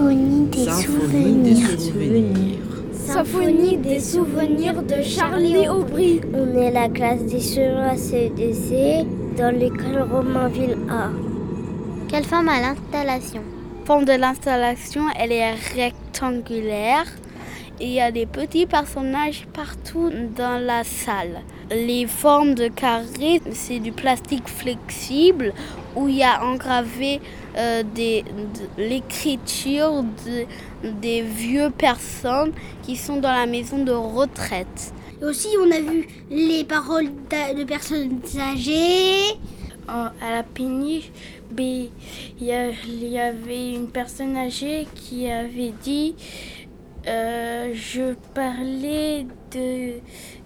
Symphonie des Symphonie souvenirs. des souvenirs. Symphonie des souvenirs de Charlie Aubry. On est la classe des chevaux CEDC dans l'école Romainville A. Quelle forme a l'installation? Forme de l'installation, elle est rectangulaire et il y a des petits personnages partout dans la salle. Les formes de carré, c'est du plastique flexible où il y a engravé euh, des, de, l'écriture de, des vieux personnes qui sont dans la maison de retraite. Et aussi, on a vu les paroles de personnes âgées. À la péniche, il y avait une personne âgée qui avait dit euh, Je parlais de,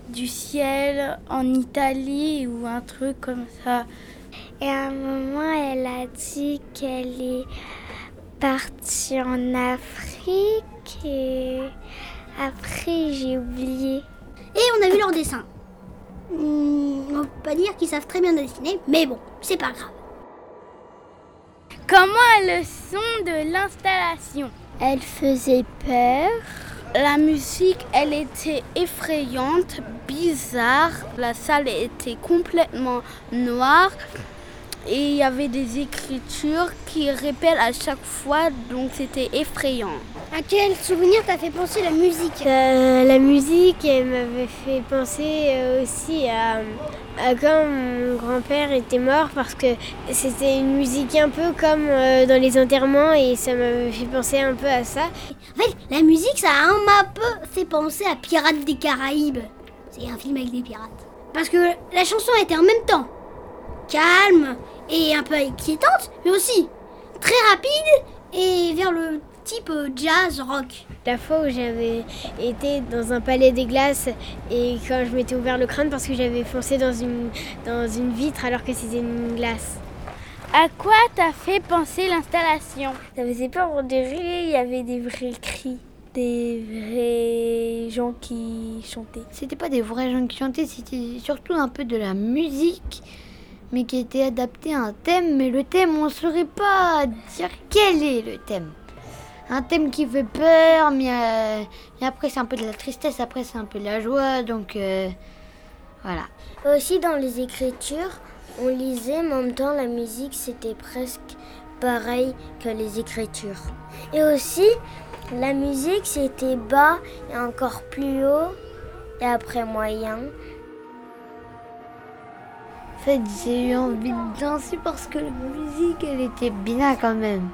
du ciel en Italie ou un truc comme ça. Et à un moment, elle a dit qu'elle est partie en Afrique et après, j'ai oublié. Et on a vu leur dessin. Hmm, on peut pas dire qu'ils savent très bien dessiner, mais bon, c'est pas grave. Comment est le son de l'installation? Elle faisait peur. La musique, elle était effrayante, bizarre. La salle était complètement noire et il y avait des écritures qui répètent à chaque fois, donc c'était effrayant. À quel souvenir t'a fait penser la musique euh, La musique, elle m'avait fait penser euh, aussi à, à, quand mon grand-père était mort parce que c'était une musique un peu comme euh, dans les enterrements et ça m'avait fait penser un peu à ça. En fait, la musique, ça a un peu fait penser à Pirates des Caraïbes. C'est un film avec des pirates. Parce que la chanson était en même temps calme et un peu inquiétante, mais aussi très rapide et vers le type jazz rock. La fois où j'avais été dans un palais des glaces et quand je m'étais ouvert le crâne parce que j'avais foncé dans une, dans une vitre alors que c'était une glace. À quoi t'a fait penser l'installation? Ça faisait peur, on dirait il y avait des vrais cris, des vrais gens qui chantaient. C'était pas des vrais gens qui chantaient, c'était surtout un peu de la musique mais qui était adapté à un thème, mais le thème, on ne saurait pas dire quel est le thème. Un thème qui fait peur, mais, euh, après c'est un peu de la tristesse, après c'est un peu de la joie, donc euh, voilà. Aussi dans les écritures, on lisait, mais en même temps la musique c'était presque pareil que les écritures. Et aussi, la musique c'était bas et encore plus haut, et après moyen. En fait, j'ai eu envie de danser parce que la musique, elle était bien quand même.